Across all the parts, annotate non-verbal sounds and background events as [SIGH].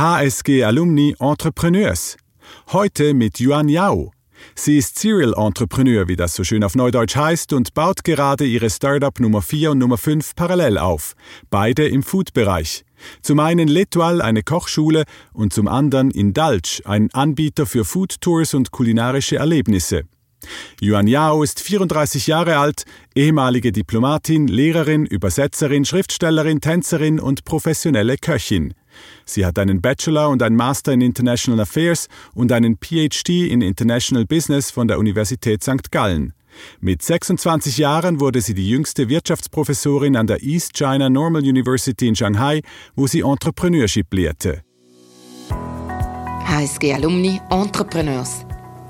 HSG Alumni Entrepreneurs. Heute mit Yuan Yao. Sie ist Serial Entrepreneur, wie das so schön auf Neudeutsch heißt, und baut gerade ihre Startup Nummer 4 und Nummer 5 parallel auf. Beide im Food-Bereich. Zum einen L'Etoile, eine Kochschule, und zum anderen Indulge, ein Anbieter für Food Tours und kulinarische Erlebnisse. Yuan Yao ist 34 Jahre alt, ehemalige Diplomatin, Lehrerin, Übersetzerin, Schriftstellerin, Tänzerin und professionelle Köchin. Sie hat einen Bachelor und einen Master in International Affairs und einen PhD in International Business von der Universität St. Gallen. Mit 26 Jahren wurde sie die jüngste Wirtschaftsprofessorin an der East China Normal University in Shanghai, wo sie Entrepreneurship lehrte. HSG Alumni Entrepreneurs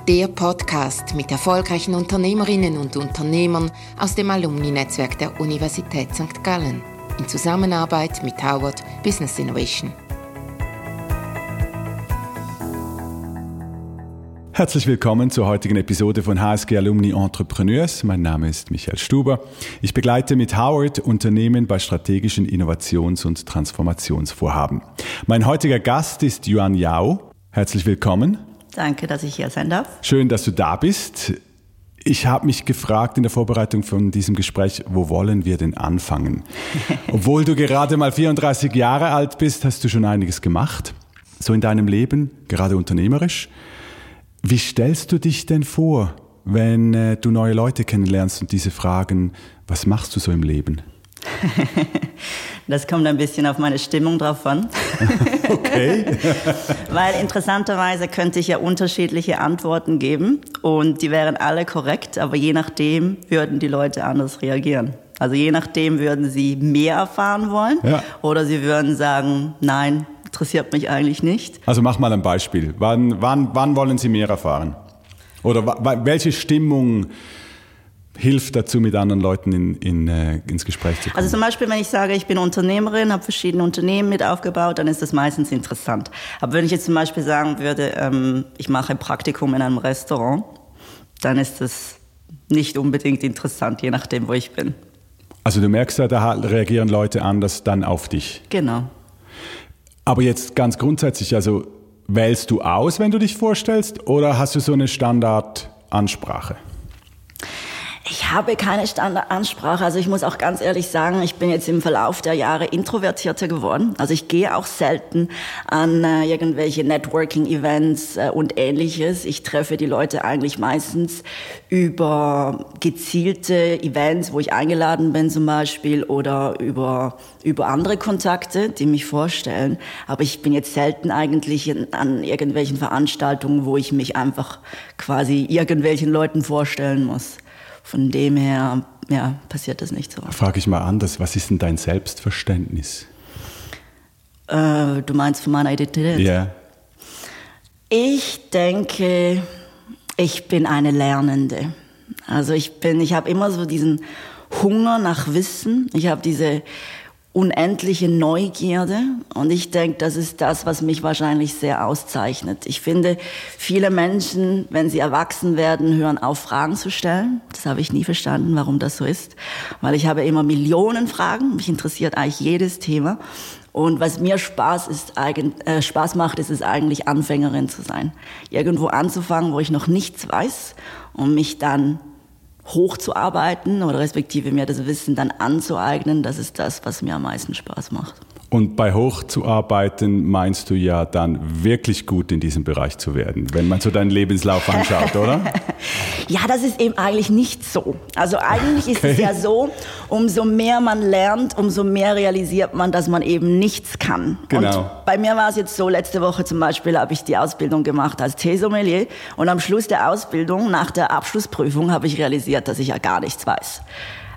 der Podcast mit erfolgreichen Unternehmerinnen und Unternehmern aus dem Alumni-Netzwerk der Universität St. Gallen in Zusammenarbeit mit Howard Business Innovation. Herzlich willkommen zur heutigen Episode von HSG Alumni Entrepreneurs. Mein Name ist Michael Stuber. Ich begleite mit Howard Unternehmen bei strategischen Innovations- und Transformationsvorhaben. Mein heutiger Gast ist Yuan Yao. Herzlich willkommen. Danke, dass ich hier sein darf. Schön, dass du da bist. Ich habe mich gefragt in der Vorbereitung von diesem Gespräch, wo wollen wir denn anfangen? [LAUGHS] Obwohl du gerade mal 34 Jahre alt bist, hast du schon einiges gemacht, so in deinem Leben, gerade unternehmerisch. Wie stellst du dich denn vor, wenn äh, du neue Leute kennenlernst und diese fragen, was machst du so im Leben? [LAUGHS] Das kommt ein bisschen auf meine Stimmung drauf an. [LAUGHS] Okay. [LAUGHS] Weil interessanterweise könnte ich ja unterschiedliche Antworten geben und die wären alle korrekt, aber je nachdem würden die Leute anders reagieren. Also je nachdem würden sie mehr erfahren wollen ja. oder sie würden sagen, nein, interessiert mich eigentlich nicht. Also mach mal ein Beispiel. Wann, wann, wann wollen Sie mehr erfahren? Oder welche Stimmung hilft dazu, mit anderen Leuten in, in, äh, ins Gespräch zu kommen? Also zum Beispiel, wenn ich sage, ich bin Unternehmerin, habe verschiedene Unternehmen mit aufgebaut, dann ist das meistens interessant. Aber wenn ich jetzt zum Beispiel sagen würde, ähm, ich mache ein Praktikum in einem Restaurant, dann ist das nicht unbedingt interessant, je nachdem, wo ich bin. Also du merkst ja, da reagieren Leute anders dann auf dich. Genau. Aber jetzt ganz grundsätzlich, also wählst du aus, wenn du dich vorstellst, oder hast du so eine Standardansprache? Ich habe keine Standardansprache. Also ich muss auch ganz ehrlich sagen, ich bin jetzt im Verlauf der Jahre introvertierter geworden. Also ich gehe auch selten an äh, irgendwelche Networking-Events äh, und ähnliches. Ich treffe die Leute eigentlich meistens über gezielte Events, wo ich eingeladen bin zum Beispiel oder über, über andere Kontakte, die mich vorstellen. Aber ich bin jetzt selten eigentlich in, an irgendwelchen Veranstaltungen, wo ich mich einfach quasi irgendwelchen Leuten vorstellen muss. Von dem her ja, passiert das nicht so. Frage ich mal anders, was ist denn dein Selbstverständnis? Äh, du meinst von meiner Identität? Ja. Yeah. Ich denke, ich bin eine Lernende. Also ich bin, ich habe immer so diesen Hunger nach Wissen. Ich habe diese unendliche Neugierde. Und ich denke, das ist das, was mich wahrscheinlich sehr auszeichnet. Ich finde, viele Menschen, wenn sie erwachsen werden, hören auf, Fragen zu stellen. Das habe ich nie verstanden, warum das so ist. Weil ich habe immer Millionen Fragen. Mich interessiert eigentlich jedes Thema. Und was mir Spaß, ist, äh, Spaß macht, ist es eigentlich, Anfängerin zu sein. Irgendwo anzufangen, wo ich noch nichts weiß und mich dann hochzuarbeiten oder respektive mir das Wissen dann anzueignen, das ist das, was mir am meisten Spaß macht. Und bei hochzuarbeiten meinst du ja dann wirklich gut in diesem Bereich zu werden, wenn man so deinen Lebenslauf anschaut, oder? [LAUGHS] ja, das ist eben eigentlich nicht so. Also eigentlich okay. ist es ja so, umso mehr man lernt, umso mehr realisiert man, dass man eben nichts kann. Genau. Und bei mir war es jetzt so, letzte Woche zum Beispiel habe ich die Ausbildung gemacht als Teesommelier und am Schluss der Ausbildung, nach der Abschlussprüfung, habe ich realisiert, dass ich ja gar nichts weiß.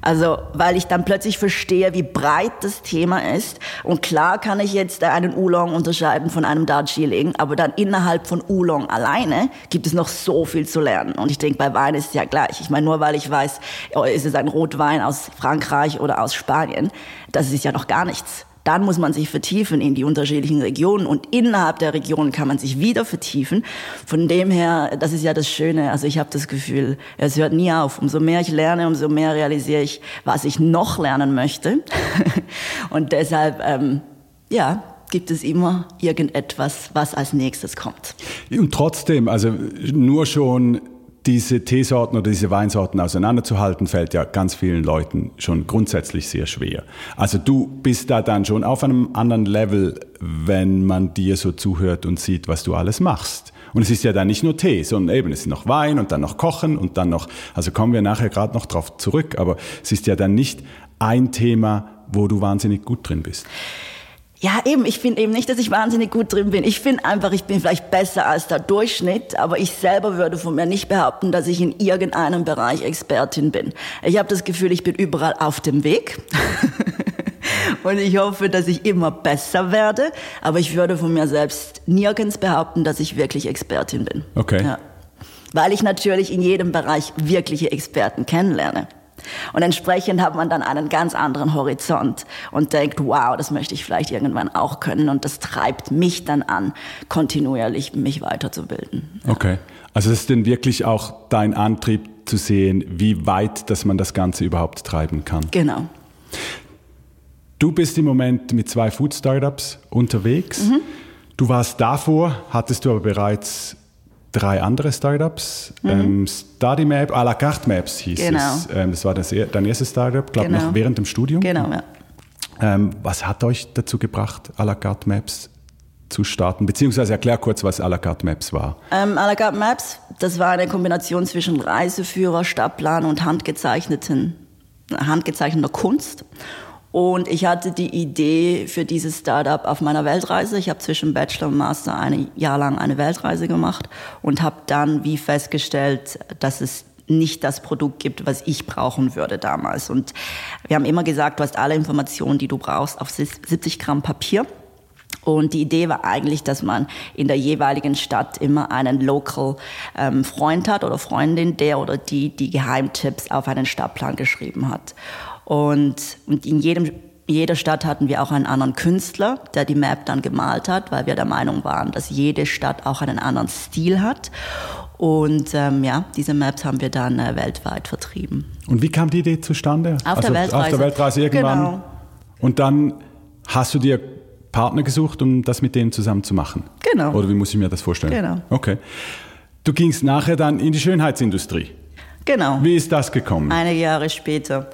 Also, weil ich dann plötzlich verstehe, wie breit das Thema ist. Und klar kann ich jetzt einen Oolong unterscheiden von einem Darjeeling, aber dann innerhalb von Oolong alleine gibt es noch so viel zu lernen. Und ich denke, bei Wein ist es ja gleich. Ich meine, nur weil ich weiß, oh, ist es ein Rotwein aus Frankreich oder aus Spanien, das ist ja noch gar nichts. Dann muss man sich vertiefen in die unterschiedlichen Regionen und innerhalb der Regionen kann man sich wieder vertiefen. Von dem her, das ist ja das Schöne. Also ich habe das Gefühl, es hört nie auf. Umso mehr ich lerne, umso mehr realisiere ich, was ich noch lernen möchte. [LAUGHS] und deshalb, ähm, ja, gibt es immer irgendetwas, was als nächstes kommt. Und trotzdem, also nur schon diese Teesorten oder diese Weinsorten auseinanderzuhalten, fällt ja ganz vielen Leuten schon grundsätzlich sehr schwer. Also du bist da dann schon auf einem anderen Level, wenn man dir so zuhört und sieht, was du alles machst. Und es ist ja dann nicht nur Tee, sondern eben es ist noch Wein und dann noch Kochen und dann noch, also kommen wir nachher gerade noch drauf zurück, aber es ist ja dann nicht ein Thema, wo du wahnsinnig gut drin bist. Ja, eben, ich finde eben nicht, dass ich wahnsinnig gut drin bin. Ich finde einfach, ich bin vielleicht besser als der Durchschnitt, aber ich selber würde von mir nicht behaupten, dass ich in irgendeinem Bereich Expertin bin. Ich habe das Gefühl, ich bin überall auf dem Weg. [LAUGHS] Und ich hoffe, dass ich immer besser werde, aber ich würde von mir selbst nirgends behaupten, dass ich wirklich Expertin bin. Okay. Ja. Weil ich natürlich in jedem Bereich wirkliche Experten kennenlerne. Und entsprechend hat man dann einen ganz anderen Horizont und denkt, wow, das möchte ich vielleicht irgendwann auch können. Und das treibt mich dann an, kontinuierlich mich weiterzubilden. Okay. Also es ist denn wirklich auch dein Antrieb zu sehen, wie weit, dass man das Ganze überhaupt treiben kann. Genau. Du bist im Moment mit zwei Food Startups unterwegs. Mhm. Du warst davor, hattest du aber bereits drei andere Startups. Mhm. Ähm, StudyMap, à la carte Maps hieß genau. es. Ähm, das war das, dein erstes Startup, glaube ich, genau. noch während dem Studium. Genau, ja. Ähm, was hat euch dazu gebracht, à la carte Maps zu starten? Beziehungsweise erklär kurz, was à la carte Maps war. Ähm, à la carte Maps, das war eine Kombination zwischen Reiseführer, Stadtplan und handgezeichneten, handgezeichneter Kunst. Und ich hatte die Idee für dieses Startup auf meiner Weltreise. Ich habe zwischen Bachelor und Master ein Jahr lang eine Weltreise gemacht und habe dann wie festgestellt, dass es nicht das Produkt gibt, was ich brauchen würde damals. Und wir haben immer gesagt, du hast alle Informationen, die du brauchst, auf 70 Gramm Papier. Und die Idee war eigentlich, dass man in der jeweiligen Stadt immer einen Local ähm, Freund hat oder Freundin, der oder die die Geheimtipps auf einen Stadtplan geschrieben hat. Und, und in jedem jeder Stadt hatten wir auch einen anderen Künstler, der die Map dann gemalt hat, weil wir der Meinung waren, dass jede Stadt auch einen anderen Stil hat. Und ähm, ja, diese Maps haben wir dann äh, weltweit vertrieben. Und wie kam die Idee zustande? Auf also der Weltreise. Auf der Weltreise irgendwann. Genau. Und dann hast du dir Partner gesucht, um das mit denen zusammen zu machen? Genau. Oder wie muss ich mir das vorstellen? Genau. Okay. Du gingst nachher dann in die Schönheitsindustrie. Genau. Wie ist das gekommen? Einige Jahre später.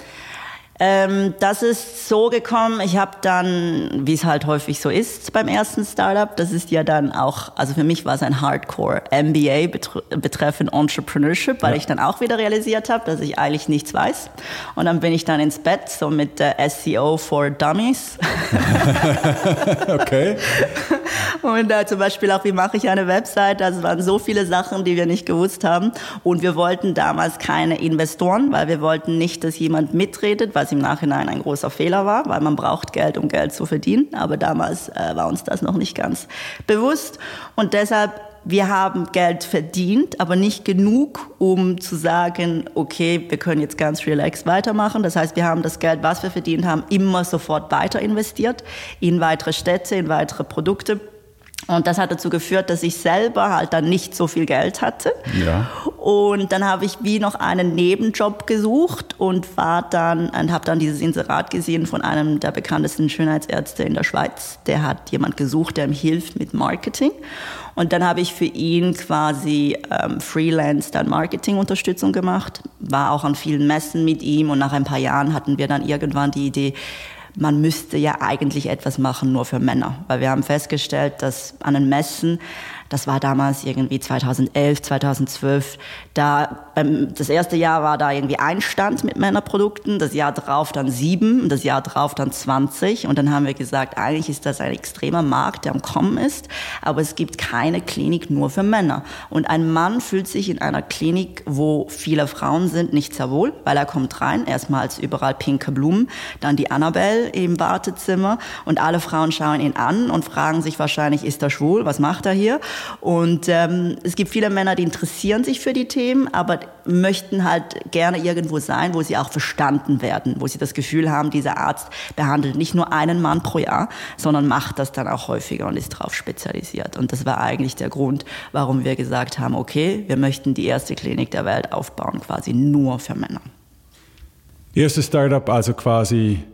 Ähm, das ist so gekommen, ich habe dann, wie es halt häufig so ist beim ersten Startup, das ist ja dann auch, also für mich war es ein Hardcore MBA betreffend Entrepreneurship, weil ja. ich dann auch wieder realisiert habe, dass ich eigentlich nichts weiß. Und dann bin ich dann ins Bett, so mit der SEO for Dummies. [LAUGHS] okay. Und äh, zum Beispiel auch, wie mache ich eine Website? Das waren so viele Sachen, die wir nicht gewusst haben. Und wir wollten damals keine Investoren, weil wir wollten nicht, dass jemand mitredet, was im Nachhinein ein großer Fehler war, weil man braucht Geld, um Geld zu verdienen. Aber damals äh, war uns das noch nicht ganz bewusst. Und deshalb wir haben Geld verdient, aber nicht genug, um zu sagen, okay, wir können jetzt ganz relaxed weitermachen. Das heißt, wir haben das Geld, was wir verdient haben, immer sofort weiter investiert in weitere Städte, in weitere Produkte und das hat dazu geführt, dass ich selber halt dann nicht so viel Geld hatte. Ja. Und dann habe ich wie noch einen Nebenjob gesucht und war dann und habe dann dieses Inserat gesehen von einem der bekanntesten Schönheitsärzte in der Schweiz. Der hat jemand gesucht, der ihm hilft mit Marketing. Und dann habe ich für ihn quasi ähm, Freelance dann Marketingunterstützung gemacht, war auch an vielen Messen mit ihm und nach ein paar Jahren hatten wir dann irgendwann die Idee, man müsste ja eigentlich etwas machen nur für Männer, weil wir haben festgestellt, dass an den Messen das war damals irgendwie 2011, 2012. Da, beim, das erste Jahr war da irgendwie ein Stand mit Männerprodukten, das Jahr drauf dann sieben, das Jahr drauf dann 20. Und dann haben wir gesagt, eigentlich ist das ein extremer Markt, der am Kommen ist, aber es gibt keine Klinik nur für Männer. Und ein Mann fühlt sich in einer Klinik, wo viele Frauen sind, nicht sehr wohl, weil er kommt rein, erstmal als überall pinke Blumen, dann die Annabelle im Wartezimmer und alle Frauen schauen ihn an und fragen sich wahrscheinlich, ist er schwul, was macht er hier? Und ähm, es gibt viele Männer, die interessieren sich für die Themen, aber möchten halt gerne irgendwo sein, wo sie auch verstanden werden, wo sie das Gefühl haben, dieser Arzt behandelt nicht nur einen Mann pro Jahr, sondern macht das dann auch häufiger und ist darauf spezialisiert. Und das war eigentlich der Grund, warum wir gesagt haben, okay, wir möchten die erste Klinik der Welt aufbauen, quasi nur für Männer. Erstes Startup also quasi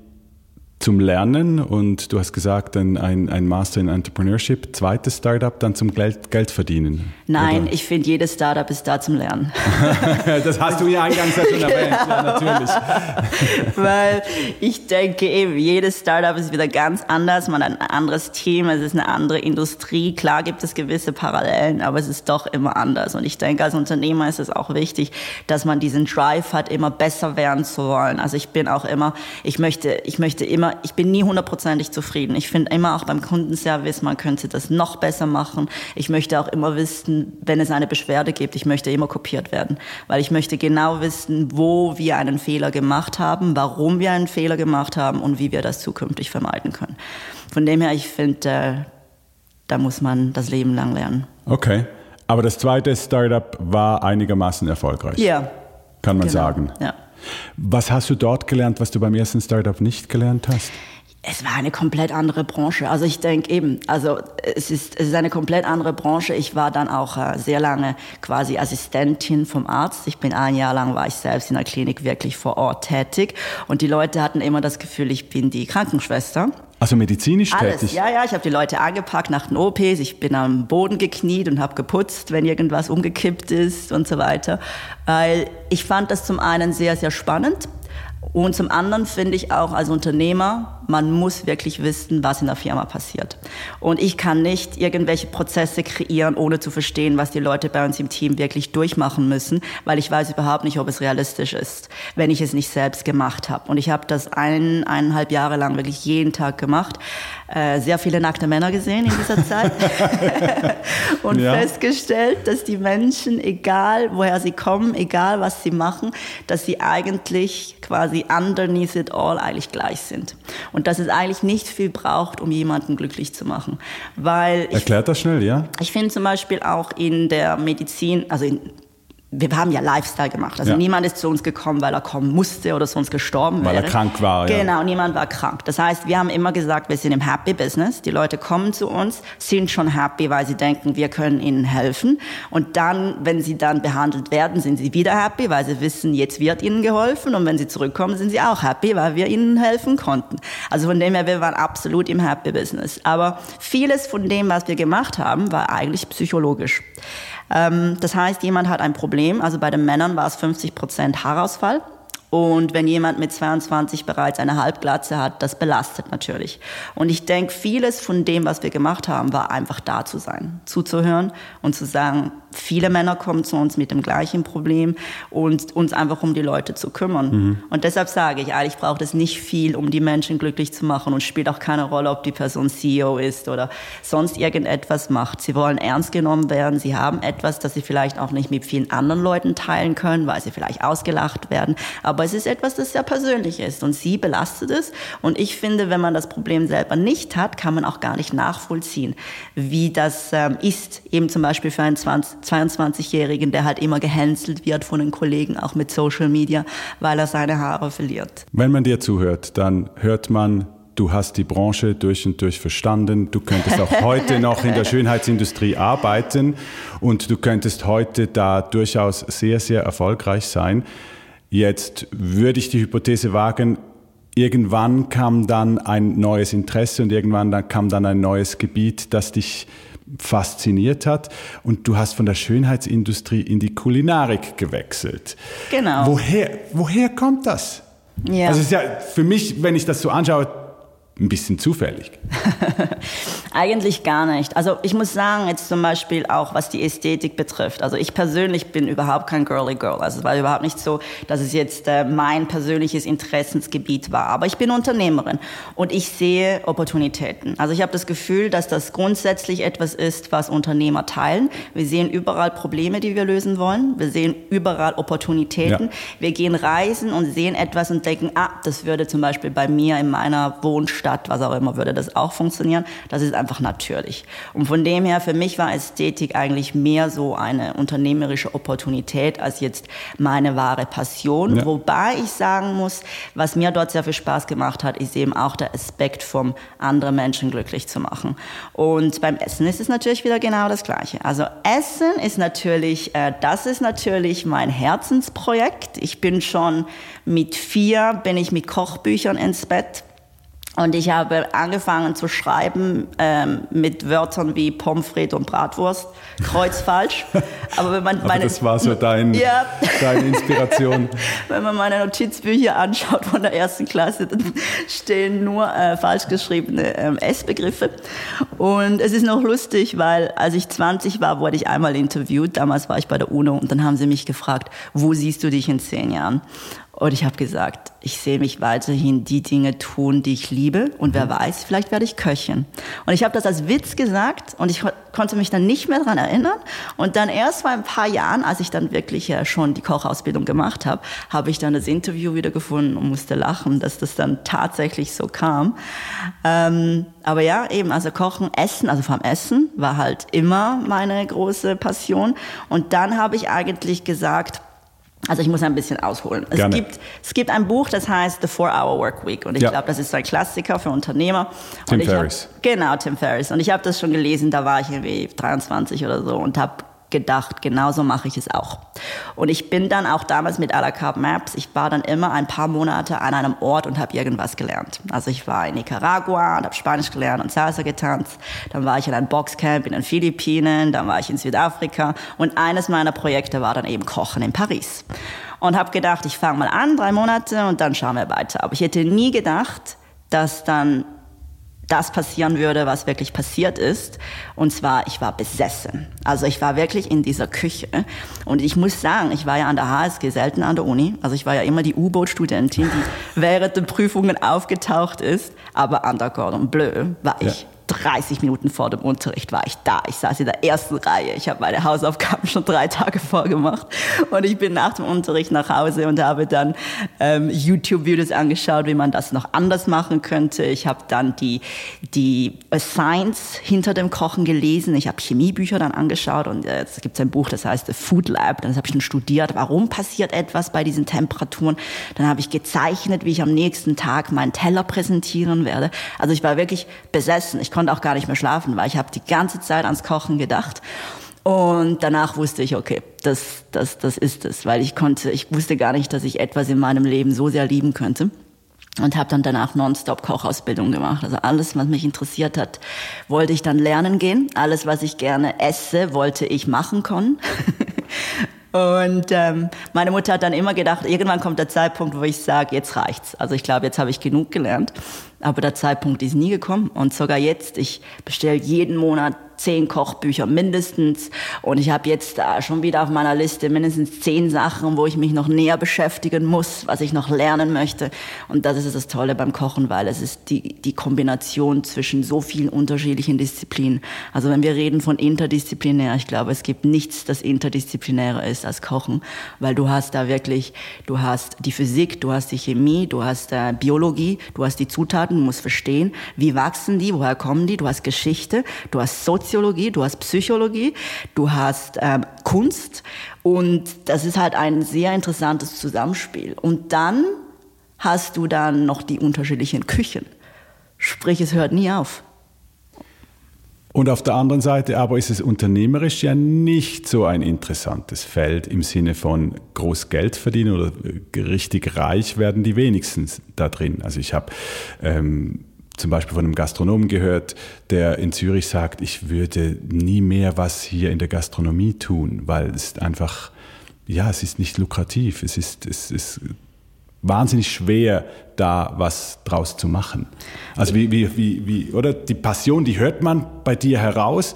zum Lernen und du hast gesagt, ein, ein, Master in Entrepreneurship, zweites Startup dann zum Geld, Geld verdienen. Nein, oder? ich finde, jedes Startup ist da zum Lernen. [LAUGHS] das hast du ja eingangs ja schon erwähnt, ja, natürlich. [LAUGHS] Weil ich denke eben, jedes Startup ist wieder ganz anders, man hat ein anderes Team, es ist eine andere Industrie. Klar gibt es gewisse Parallelen, aber es ist doch immer anders. Und ich denke, als Unternehmer ist es auch wichtig, dass man diesen Drive hat, immer besser werden zu wollen. Also ich bin auch immer, ich möchte, ich möchte immer immer, ich bin nie hundertprozentig zufrieden. Ich finde immer auch beim Kundenservice, man könnte das noch besser machen. Ich möchte auch immer wissen, wenn es eine Beschwerde gibt, ich möchte immer kopiert werden, weil ich möchte genau wissen, wo wir einen Fehler gemacht haben, warum wir einen Fehler gemacht haben und wie wir das zukünftig vermeiden können. Von dem her, ich finde, äh, da muss man das Leben lang lernen. Okay. Aber das zweite Startup war einigermaßen erfolgreich. Ja. Kann man genau. sagen. Ja. Was hast du dort gelernt, was du beim ersten Startup nicht gelernt hast? Es war eine komplett andere Branche. Also ich denke eben, also es ist, es ist eine komplett andere Branche. Ich war dann auch äh, sehr lange quasi Assistentin vom Arzt. Ich bin ein Jahr lang, war ich selbst in der Klinik wirklich vor Ort tätig. Und die Leute hatten immer das Gefühl, ich bin die Krankenschwester. Also medizinisch Alles. tätig? Ja, ja, ich habe die Leute angepackt nach den OPs. Ich bin am Boden gekniet und habe geputzt, wenn irgendwas umgekippt ist und so weiter. Weil ich fand das zum einen sehr, sehr spannend. Und zum anderen finde ich auch als Unternehmer, man muss wirklich wissen, was in der Firma passiert. Und ich kann nicht irgendwelche Prozesse kreieren, ohne zu verstehen, was die Leute bei uns im Team wirklich durchmachen müssen, weil ich weiß überhaupt nicht, ob es realistisch ist, wenn ich es nicht selbst gemacht habe. Und ich habe das ein, eineinhalb Jahre lang wirklich jeden Tag gemacht, äh, sehr viele nackte Männer gesehen in dieser Zeit [LAUGHS] und ja. festgestellt, dass die Menschen, egal woher sie kommen, egal was sie machen, dass sie eigentlich quasi underneath it all eigentlich gleich sind und dass es eigentlich nicht viel braucht, um jemanden glücklich zu machen. Weil Erklärt das schnell, ja? Ich finde zum Beispiel auch in der Medizin, also in, wir haben ja Lifestyle gemacht. Also ja. niemand ist zu uns gekommen, weil er kommen musste oder sonst gestorben weil wäre. Weil er krank war. Ja. Genau, niemand war krank. Das heißt, wir haben immer gesagt, wir sind im Happy Business. Die Leute kommen zu uns, sind schon happy, weil sie denken, wir können ihnen helfen. Und dann, wenn sie dann behandelt werden, sind sie wieder happy, weil sie wissen, jetzt wird ihnen geholfen. Und wenn sie zurückkommen, sind sie auch happy, weil wir ihnen helfen konnten. Also von dem her, wir waren absolut im Happy Business. Aber vieles von dem, was wir gemacht haben, war eigentlich psychologisch. Ähm, das heißt, jemand hat ein Problem, also bei den Männern war es 50 Prozent Haarausfall. Und wenn jemand mit 22 bereits eine Halbglatze hat, das belastet natürlich. Und ich denke, vieles von dem, was wir gemacht haben, war einfach da zu sein, zuzuhören und zu sagen, viele Männer kommen zu uns mit dem gleichen Problem und uns einfach um die Leute zu kümmern. Mhm. Und deshalb sage ich, eigentlich braucht es nicht viel, um die Menschen glücklich zu machen und spielt auch keine Rolle, ob die Person CEO ist oder sonst irgendetwas macht. Sie wollen ernst genommen werden. Sie haben etwas, das sie vielleicht auch nicht mit vielen anderen Leuten teilen können, weil sie vielleicht ausgelacht werden. Aber es ist etwas, das sehr persönlich ist und sie belastet es. Und ich finde, wenn man das Problem selber nicht hat, kann man auch gar nicht nachvollziehen, wie das ähm, ist, eben zum Beispiel für einen 20 22-Jährigen, der halt immer gehänselt wird von den Kollegen, auch mit Social Media, weil er seine Haare verliert. Wenn man dir zuhört, dann hört man, du hast die Branche durch und durch verstanden, du könntest auch heute [LAUGHS] noch in der Schönheitsindustrie arbeiten und du könntest heute da durchaus sehr, sehr erfolgreich sein. Jetzt würde ich die Hypothese wagen, irgendwann kam dann ein neues Interesse und irgendwann dann kam dann ein neues Gebiet, das dich fasziniert hat. Und du hast von der Schönheitsindustrie in die Kulinarik gewechselt. Genau. Woher, woher kommt das? Ja. Also es ist ja für mich, wenn ich das so anschaue, ein bisschen zufällig. [LAUGHS] Eigentlich gar nicht. Also ich muss sagen, jetzt zum Beispiel auch was die Ästhetik betrifft. Also ich persönlich bin überhaupt kein girly girl. Also es war überhaupt nicht so, dass es jetzt äh, mein persönliches Interessensgebiet war. Aber ich bin Unternehmerin und ich sehe Opportunitäten. Also ich habe das Gefühl, dass das grundsätzlich etwas ist, was Unternehmer teilen. Wir sehen überall Probleme, die wir lösen wollen. Wir sehen überall Opportunitäten. Ja. Wir gehen reisen und sehen etwas und denken, ah, das würde zum Beispiel bei mir in meiner Wohnstadt Stadt, was auch immer, würde das auch funktionieren. Das ist einfach natürlich. Und von dem her, für mich war Ästhetik eigentlich mehr so eine unternehmerische Opportunität als jetzt meine wahre Passion. Ja. Wobei ich sagen muss, was mir dort sehr viel Spaß gemacht hat, ist eben auch der Aspekt vom andere Menschen glücklich zu machen. Und beim Essen ist es natürlich wieder genau das Gleiche. Also Essen ist natürlich, äh, das ist natürlich mein Herzensprojekt. Ich bin schon mit vier, bin ich mit Kochbüchern ins Bett Und ich habe angefangen zu schreiben ähm, mit Wörtern wie Pommes frites und Bratwurst, kreuzfalsch. [LAUGHS] Aber wenn man meine, das war so dein, ja. deine Inspiration. [LAUGHS] wenn man meine Notizbücher anschaut von der ersten Klasse, dann stehen nur äh, falsch geschriebene ähm, S-Begriffe. Und es ist noch lustig, weil als ich 20 war, wurde ich einmal interviewt. Damals war ich bei der UNO und dann haben sie mich gefragt, wo siehst du dich in zehn Jahren? Und ich habe gesagt, ich sehe mich weiterhin die Dinge tun, die ich liebe. Und wer mhm. weiß, vielleicht werde ich Köchin. Und ich habe das als Witz gesagt und ich konnte mich dann nicht mehr daran erinnern. Und dann erst vor ein paar Jahren, als ich dann wirklich ja schon die Kochausbildung gemacht habe, habe ich dann das Interview wieder gefunden und musste lachen, dass das dann tatsächlich so kam. Ähm, aber ja, eben, also Kochen, Essen, also vor allem Essen war halt immer meine große Passion. Und dann habe ich eigentlich gesagt, also ich muss ein bisschen ausholen. Es gibt, es gibt ein Buch, das heißt The Four-Hour Work Week und ich ja. glaube, das ist ein Klassiker für Unternehmer. Tim Ferriss. Hab, genau, Tim Ferriss. Und ich habe das schon gelesen, da war ich irgendwie 23 oder so und habe gedacht, genauso mache ich es auch. Und ich bin dann auch damals mit à la carte Maps, ich war dann immer ein paar Monate an einem Ort und habe irgendwas gelernt. Also ich war in Nicaragua und habe Spanisch gelernt und Salsa getanzt. Dann war ich in einem Boxcamp in den Philippinen, dann war ich in Südafrika und eines meiner Projekte war dann eben Kochen in Paris. Und habe gedacht, ich fange mal an, drei Monate und dann schauen wir weiter. Aber ich hätte nie gedacht, dass dann das passieren würde, was wirklich passiert ist. Und zwar, ich war besessen. Also ich war wirklich in dieser Küche. Und ich muss sagen, ich war ja an der HSG, selten an der Uni. Also ich war ja immer die U-Boot-Studentin, die [LAUGHS] während den Prüfungen aufgetaucht ist. Aber an der Cordon Bleu war ich ja. 30 Minuten vor dem Unterricht war ich da. Ich saß in der ersten Reihe. Ich habe meine Hausaufgaben [LAUGHS] schon drei Tage vorgemacht. Und ich bin nach dem Unterricht nach Hause und habe dann ähm, YouTube-Videos angeschaut, wie man das noch anders machen könnte. Ich habe dann die, die Science hinter dem Kochen gelesen. Ich habe Chemiebücher dann angeschaut und äh, jetzt gibt es ein Buch, das heißt The Food Lab. Dann habe ich dann studiert, warum passiert etwas bei diesen Temperaturen. Dann habe ich gezeichnet, wie ich am nächsten Tag meinen Teller präsentieren werde. Also ich war wirklich besessen. Ich konnte auch gar nicht mehr schlafen, weil ich habe die ganze Zeit ans Kochen gedacht. Und danach wusste ich, okay, das, das, das ist es, weil ich konnte, ich wusste gar nicht, dass ich etwas in meinem Leben so sehr lieben könnte und habe dann danach nonstop Kochausbildung gemacht. Also alles, was mich interessiert hat, wollte ich dann lernen gehen. Alles, was ich gerne esse, wollte ich machen können. [LAUGHS] Und ähm, meine Mutter hat dann immer gedacht, irgendwann kommt der Zeitpunkt, wo ich sage, jetzt reicht's. Also ich glaube, jetzt habe ich genug gelernt. Aber der Zeitpunkt ist nie gekommen. Und sogar jetzt, ich bestelle jeden Monat zehn Kochbücher mindestens. Und ich habe jetzt da schon wieder auf meiner Liste mindestens zehn Sachen, wo ich mich noch näher beschäftigen muss, was ich noch lernen möchte. Und das ist das Tolle beim Kochen, weil es ist die, die Kombination zwischen so vielen unterschiedlichen Disziplinen. Also wenn wir reden von interdisziplinär, ich glaube, es gibt nichts, das interdisziplinärer ist als Kochen, weil du hast da wirklich, du hast die Physik, du hast die Chemie, du hast äh, Biologie, du hast die Zutaten, du musst verstehen, wie wachsen die, woher kommen die, du hast Geschichte, du hast Soziologie, Soziologie, du hast Psychologie, du hast ähm, Kunst und das ist halt ein sehr interessantes Zusammenspiel. Und dann hast du dann noch die unterschiedlichen Küchen. Sprich, es hört nie auf. Und auf der anderen Seite aber ist es unternehmerisch ja nicht so ein interessantes Feld im Sinne von groß Geld verdienen oder äh, richtig reich werden die wenigstens da drin. Also ich habe ähm, zum Beispiel von einem Gastronomen gehört, der in Zürich sagt, ich würde nie mehr was hier in der Gastronomie tun, weil es einfach, ja, es ist nicht lukrativ, es ist, es ist wahnsinnig schwer, da was draus zu machen. Also wie, wie, wie, wie, oder die Passion, die hört man bei dir heraus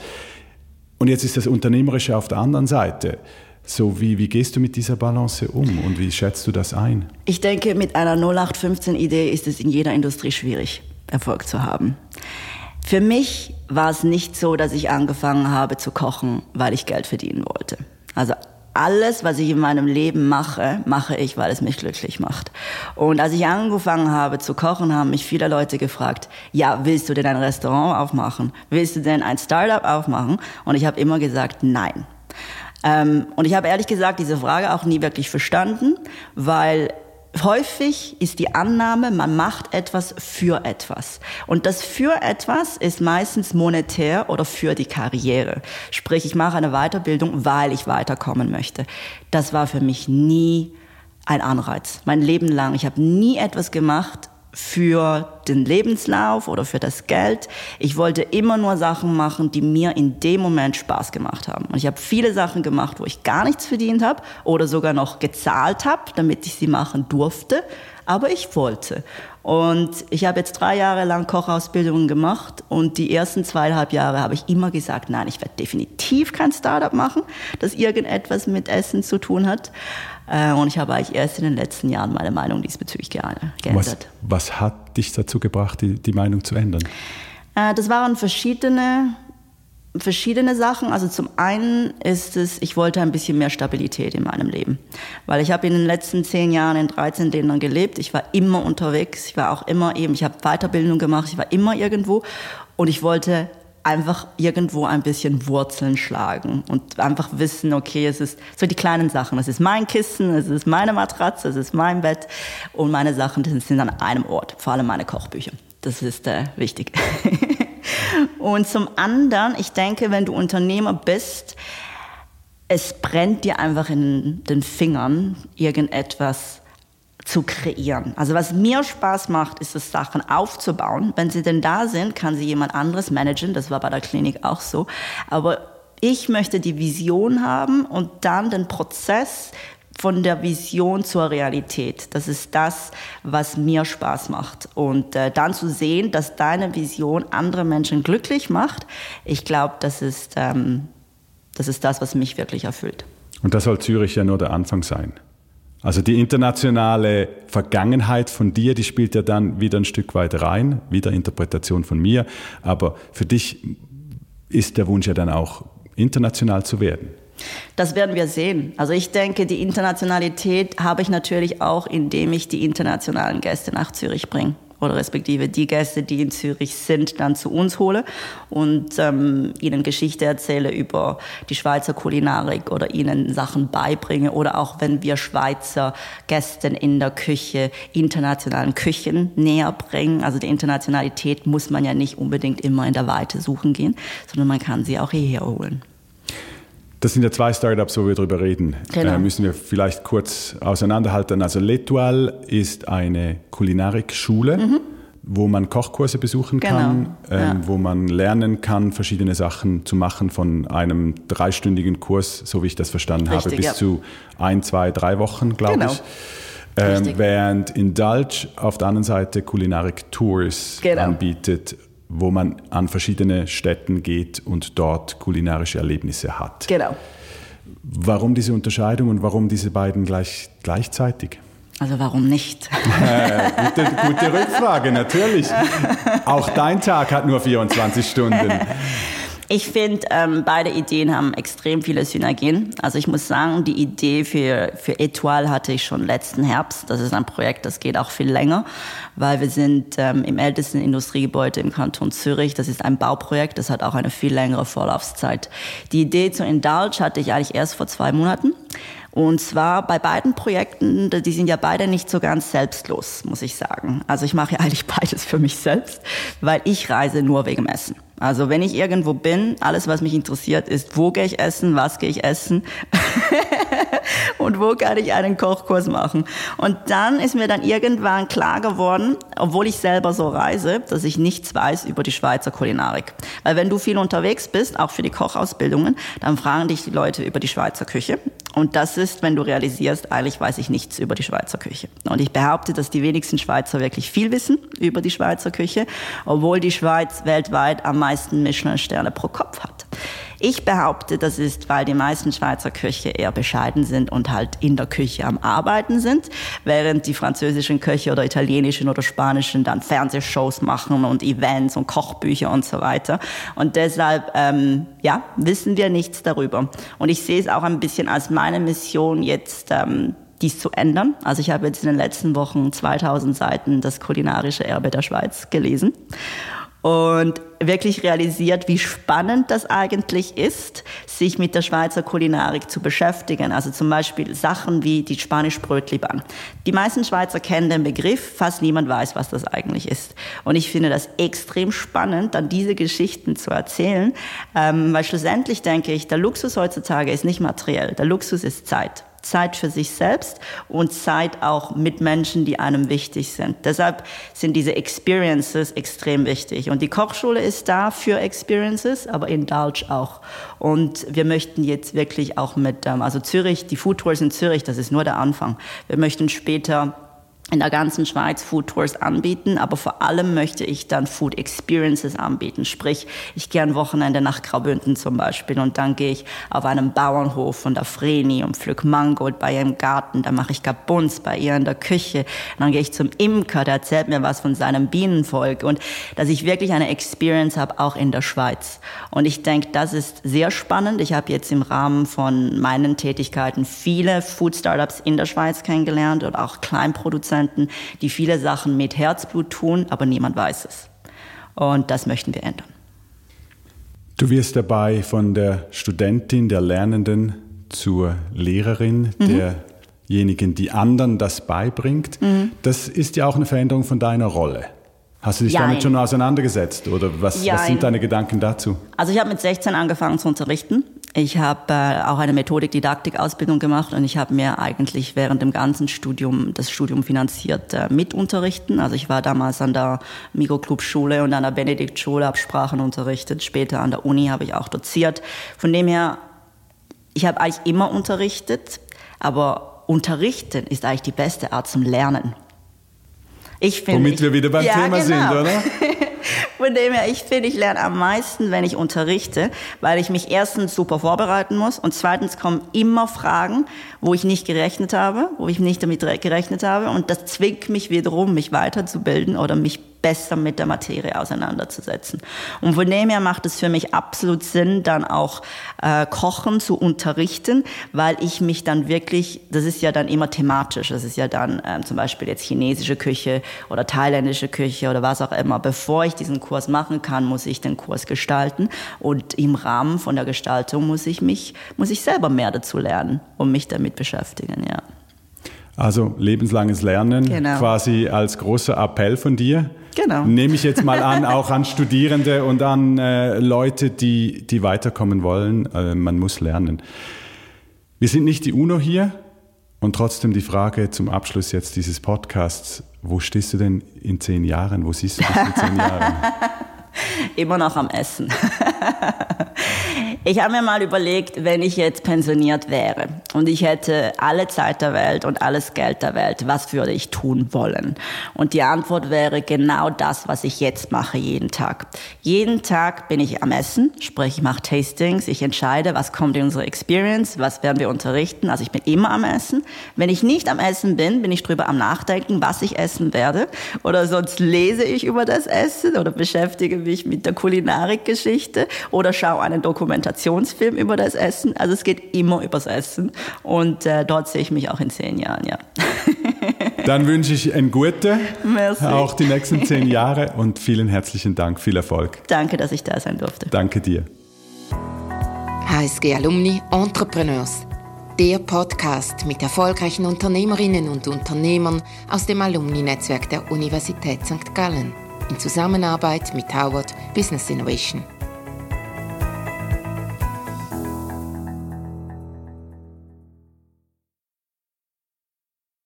und jetzt ist das Unternehmerische auf der anderen Seite. So, wie, wie gehst du mit dieser Balance um und wie schätzt du das ein? Ich denke, mit einer 0815-Idee ist es in jeder Industrie schwierig. Erfolg zu haben. Für mich war es nicht so, dass ich angefangen habe zu kochen, weil ich Geld verdienen wollte. Also alles, was ich in meinem Leben mache, mache ich, weil es mich glücklich macht. Und als ich angefangen habe zu kochen, haben mich viele Leute gefragt, ja, willst du denn ein Restaurant aufmachen? Willst du denn ein Startup aufmachen? Und ich habe immer gesagt, nein. Ähm, und ich habe ehrlich gesagt diese Frage auch nie wirklich verstanden, weil Häufig ist die Annahme, man macht etwas für etwas. Und das für etwas ist meistens monetär oder für die Karriere. Sprich, ich mache eine Weiterbildung, weil ich weiterkommen möchte. Das war für mich nie ein Anreiz. Mein Leben lang. Ich habe nie etwas gemacht, für den Lebenslauf oder für das Geld. Ich wollte immer nur Sachen machen, die mir in dem Moment Spaß gemacht haben. Und ich habe viele Sachen gemacht, wo ich gar nichts verdient habe oder sogar noch gezahlt habe, damit ich sie machen durfte. Aber ich wollte. Und ich habe jetzt drei Jahre lang Kochausbildungen gemacht und die ersten zweieinhalb Jahre habe ich immer gesagt, nein, ich werde definitiv kein Startup machen, das irgendetwas mit Essen zu tun hat. Äh, und ich habe eigentlich erst in den letzten Jahren meine Meinung diesbezüglich geändert. Was, was hat dich dazu gebracht, die, die Meinung zu ändern? Äh, das waren verschiedene, verschiedene Sachen. Also zum einen ist es, ich wollte ein bisschen mehr Stabilität in meinem Leben. Weil ich habe in den letzten zehn Jahren in 13 Ländern gelebt. Ich war immer unterwegs. Ich war auch immer eben, ich habe Weiterbildung gemacht. Ich war immer irgendwo. Und ich wollte einfach irgendwo ein bisschen Wurzeln schlagen und einfach wissen, okay, es ist so die kleinen Sachen. Es ist mein Kissen, es ist meine Matratze, es ist mein Bett und meine Sachen sind an einem Ort, vor allem meine Kochbücher. Das ist äh, wichtig. [LAUGHS] und zum anderen, ich denke, wenn du Unternehmer bist, es brennt dir einfach in den Fingern, irgendetwas zu kreieren. Also was mir Spaß macht, ist es, Sachen aufzubauen. Wenn sie denn da sind, kann sie jemand anderes managen. Das war bei der Klinik auch so. Aber ich möchte die Vision haben und dann den Prozess von der Vision zur Realität. Das ist das, was mir Spaß macht. Und äh, dann zu sehen, dass deine Vision andere Menschen glücklich macht, ich glaube, das ähm, das ist das, was mich wirklich erfüllt. Und das soll Zürich ja nur der Anfang sein. Also die internationale Vergangenheit von dir, die spielt ja dann wieder ein Stück weit rein, wieder Interpretation von mir. Aber für dich ist der Wunsch ja dann auch international zu werden. Das werden wir sehen. Also ich denke, die Internationalität habe ich natürlich auch, indem ich die internationalen Gäste nach Zürich bringe oder respektive die Gäste, die in Zürich sind, dann zu uns hole und ähm, ihnen Geschichte erzähle über die Schweizer Kulinarik oder ihnen Sachen beibringe oder auch wenn wir Schweizer Gästen in der Küche internationalen Küchen näher bringen. Also die Internationalität muss man ja nicht unbedingt immer in der Weite suchen gehen, sondern man kann sie auch hierher holen. Das sind ja zwei Startups, wo wir darüber reden. Genau. Äh, müssen wir vielleicht kurz auseinanderhalten. Also L'Etoile ist eine Kulinarikschule, mhm. wo man Kochkurse besuchen genau. kann, ähm, ja. wo man lernen kann, verschiedene Sachen zu machen von einem dreistündigen Kurs, so wie ich das verstanden Richtig, habe, bis ja. zu ein, zwei, drei Wochen, glaube genau. ich. Ähm, während Indulge auf der anderen Seite Kulinarik-Tours genau. anbietet wo man an verschiedene Städten geht und dort kulinarische Erlebnisse hat. Genau. Warum diese Unterscheidung und warum diese beiden gleich, gleichzeitig? Also warum nicht? [LAUGHS] Äh, gute, gute Rückfrage, natürlich. [LAUGHS] Auch dein Tag hat nur 24 Stunden. [LAUGHS] Ich finde, ähm, beide Ideen haben extrem viele Synergien. Also ich muss sagen, die Idee für, für Etoile hatte ich schon letzten Herbst. Das ist ein Projekt, das geht auch viel länger, weil wir sind ähm, im ältesten Industriegebäude im Kanton Zürich. Das ist ein Bauprojekt, das hat auch eine viel längere Vorlaufzeit. Die Idee zu Indulge hatte ich eigentlich erst vor zwei Monaten. Und zwar bei beiden Projekten, die sind ja beide nicht so ganz selbstlos, muss ich sagen. Also ich mache ja [LAUGHS] eigentlich beides für mich selbst, weil ich reise nur wegen Essen. Also wenn ich irgendwo bin, alles, was mich interessiert, ist, wo gehe ich essen, was gehe ich essen [LAUGHS] und wo kann ich einen Kochkurs machen. Und dann ist mir dann irgendwann klar geworden, obwohl ich selber so reise, dass ich nichts weiß über die Schweizer Kulinarik. Weil wenn du viel unterwegs bist, auch für die Kochausbildungen, dann fragen dich die Leute über die Schweizer Küche. Und das ist, wenn du realisierst, eigentlich weiß ich nichts über die Schweizer Küche. Und ich behaupte, dass die wenigsten Schweizer wirklich viel wissen über die Schweizer Küche, obwohl die Schweiz weltweit am meisten Michelin-Sterne pro Kopf hat. Ich behaupte, das ist, weil die meisten Schweizer Köche eher bescheiden sind und halt in der Küche am Arbeiten sind, während die französischen Köche oder italienischen oder spanischen dann Fernsehshows machen und Events und Kochbücher und so weiter. Und deshalb, ähm, ja, wissen wir nichts darüber. Und ich sehe es auch ein bisschen als meine Mission jetzt, ähm, dies zu ändern. Also ich habe jetzt in den letzten Wochen 2000 Seiten das kulinarische Erbe der Schweiz gelesen und wirklich realisiert, wie spannend das eigentlich ist, sich mit der Schweizer Kulinarik zu beschäftigen. Also zum Beispiel Sachen wie die spanisch Brötliban. Die meisten Schweizer kennen den Begriff, fast niemand weiß, was das eigentlich ist. Und ich finde das extrem spannend, dann diese Geschichten zu erzählen, ähm, weil schlussendlich denke ich, der Luxus heutzutage ist nicht materiell, der Luxus ist Zeit. Zeit für sich selbst und Zeit auch mit Menschen, die einem wichtig sind. Deshalb sind diese Experiences extrem wichtig. Und die Kochschule ist da für Experiences, aber in Indulge auch. Und wir möchten jetzt wirklich auch mit, ähm, also Zürich, die Food Tours in Zürich, das ist nur der Anfang. Wir möchten später in der ganzen Schweiz Food Tours anbieten, aber vor allem möchte ich dann Food Experiences anbieten. Sprich, ich gehe ein Wochenende nach Graubünden zum Beispiel und dann gehe ich auf einem Bauernhof von der Vreni und pflück Mangold bei ihr im Garten, dann mache ich Gabuns bei ihr in der Küche, dann gehe ich zum Imker, der erzählt mir was von seinem Bienenvolk und dass ich wirklich eine Experience habe, auch in der Schweiz. Und ich denke, das ist sehr spannend. Ich habe jetzt im Rahmen von meinen Tätigkeiten viele Food Startups in der Schweiz kennengelernt und auch Kleinproduzenten Produzenten, die viele Sachen mit Herzblut tun, aber niemand weiß es. Und das möchten wir ändern. Du wirst dabei von der Studentin, der Lernenden zur Lehrerin, mhm. derjenigen, die anderen das beibringt. Mhm. Das ist ja auch eine Veränderung von deiner Rolle. Hast du dich Jein. damit schon auseinandergesetzt oder was, was, sind deine Gedanken dazu? Also ich habe mit 16 angefangen zu unterrichten ich habe äh, auch eine Methodik-Didaktik-Ausbildung gemacht und ich habe mir eigentlich während dem ganzen Studium das Studium finanziert äh, mit unterrichten. Also ich war damals an der Migo-Club-Schule und an der Benedikt-Schule, habe Sprachen unterrichtet. Später an der Uni habe ich auch doziert. Von dem her, ich habe eigentlich immer unterrichtet, aber unterrichten ist eigentlich die beste Art zum Lernen. Ich find, Womit ich, wir wieder beim ja, Thema genau. sind, oder? [LAUGHS] Von dem her, ich finde, ich lerne am meisten, wenn ich unterrichte, weil ich mich erstens super vorbereiten muss und zweitens kommen immer Fragen, wo ich nicht gerechnet habe, wo ich nicht damit gerechnet habe und das zwingt mich wiederum, mich weiterzubilden oder mich besser mit der Materie auseinanderzusetzen. Und von dem her macht es für mich absolut Sinn, dann auch äh, Kochen zu unterrichten, weil ich mich dann wirklich, das ist ja dann immer thematisch, das ist ja dann ähm, zum Beispiel jetzt chinesische Küche oder thailändische Küche oder was auch immer. Bevor ich diesen Kurs machen kann, muss ich den Kurs gestalten und im Rahmen von der Gestaltung muss ich mich, muss ich selber mehr dazu lernen und mich damit beschäftigen, ja. Also lebenslanges Lernen genau. quasi als großer Appell von dir. Genau. Nehme ich jetzt mal an, auch an Studierende und an äh, Leute, die, die weiterkommen wollen. Äh, man muss lernen. Wir sind nicht die UNO hier und trotzdem die Frage zum Abschluss jetzt dieses Podcasts. Wo stehst du denn in zehn Jahren? Wo siehst du dich in zehn Jahren? [LAUGHS] [LAUGHS] Immer noch am Essen. Ich habe mir mal überlegt, wenn ich jetzt pensioniert wäre und ich hätte alle Zeit der Welt und alles Geld der Welt, was würde ich tun wollen? Und die Antwort wäre genau das, was ich jetzt mache jeden Tag. Jeden Tag bin ich am Essen, sprich ich mache Tastings, ich entscheide, was kommt in unsere Experience, was werden wir unterrichten. Also ich bin immer am Essen. Wenn ich nicht am Essen bin, bin ich drüber am Nachdenken, was ich essen werde. Oder sonst lese ich über das Essen oder beschäftige mich mit der Kulinarikgeschichte oder schaue einen Dokumentation Dokumentationsfilm über das Essen. Also es geht immer übers Essen. Und äh, dort sehe ich mich auch in zehn Jahren, ja. [LAUGHS] Dann wünsche ich ein gute, Merci. auch die nächsten zehn Jahre und vielen herzlichen Dank, viel Erfolg. Danke, dass ich da sein durfte. Danke dir. HSG Alumni Entrepreneurs, der Podcast mit erfolgreichen Unternehmerinnen und Unternehmern aus dem Alumni-Netzwerk der Universität St. Gallen in Zusammenarbeit mit Howard Business Innovation.